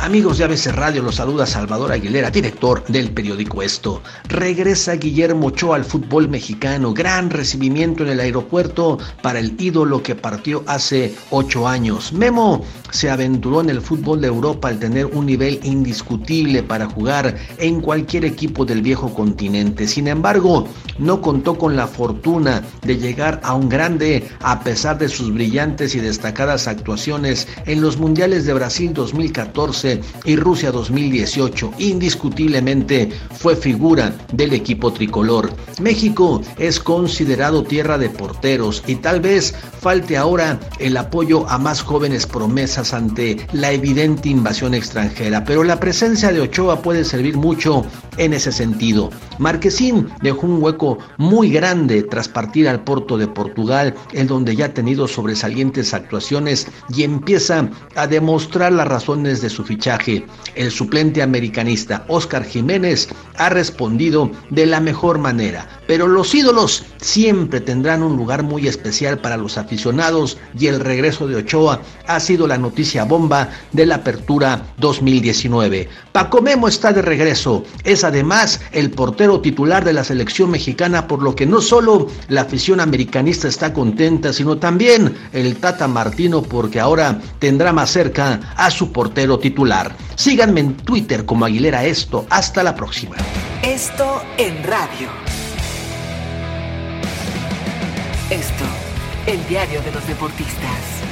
Amigos de ABC Radio, los saluda Salvador Aguilera, director del periódico Esto. Regresa Guillermo Ochoa al fútbol mexicano. Gran recibimiento en el aeropuerto para el ídolo que partió hace ocho años. Memo se aventuró en el fútbol de Europa al tener un nivel indiscutible para jugar en cualquier equipo del viejo continente. Sin embargo, no contó con la fortuna de llegar a un grande a pesar de sus brillantes y destacadas actuaciones en los Mundiales de Brasil 2014 y Rusia 2018. Indiscutiblemente fue figura del equipo tricolor. México es considerado tierra de porteros y tal vez falte ahora el apoyo a más jóvenes promesas ante la evidente invasión extranjera, pero la presencia de Ochoa puede servir mucho en ese sentido. Marquesín dejó un hueco muy grande tras partir al Porto de Portugal, en donde ya ha tenido sobresalientes actuaciones y empieza a demostrar las razones de su fichaje. El suplente americanista Oscar Jiménez ha respondido de la mejor manera, pero los ídolos siempre tendrán un lugar muy especial para los aficionados y el regreso de Ochoa ha sido la noticia bomba de la apertura 2019. Paco Memo está de regreso, es además el portero titular de la selección mexicana, por lo que no solo la afición americanista está contenta, sino también el Tata Martino, porque ahora tendrá más cerca a su portero titular. Síganme en Twitter como Aguilera Esto. Hasta la próxima. Esto en radio. Esto, el diario de los deportistas.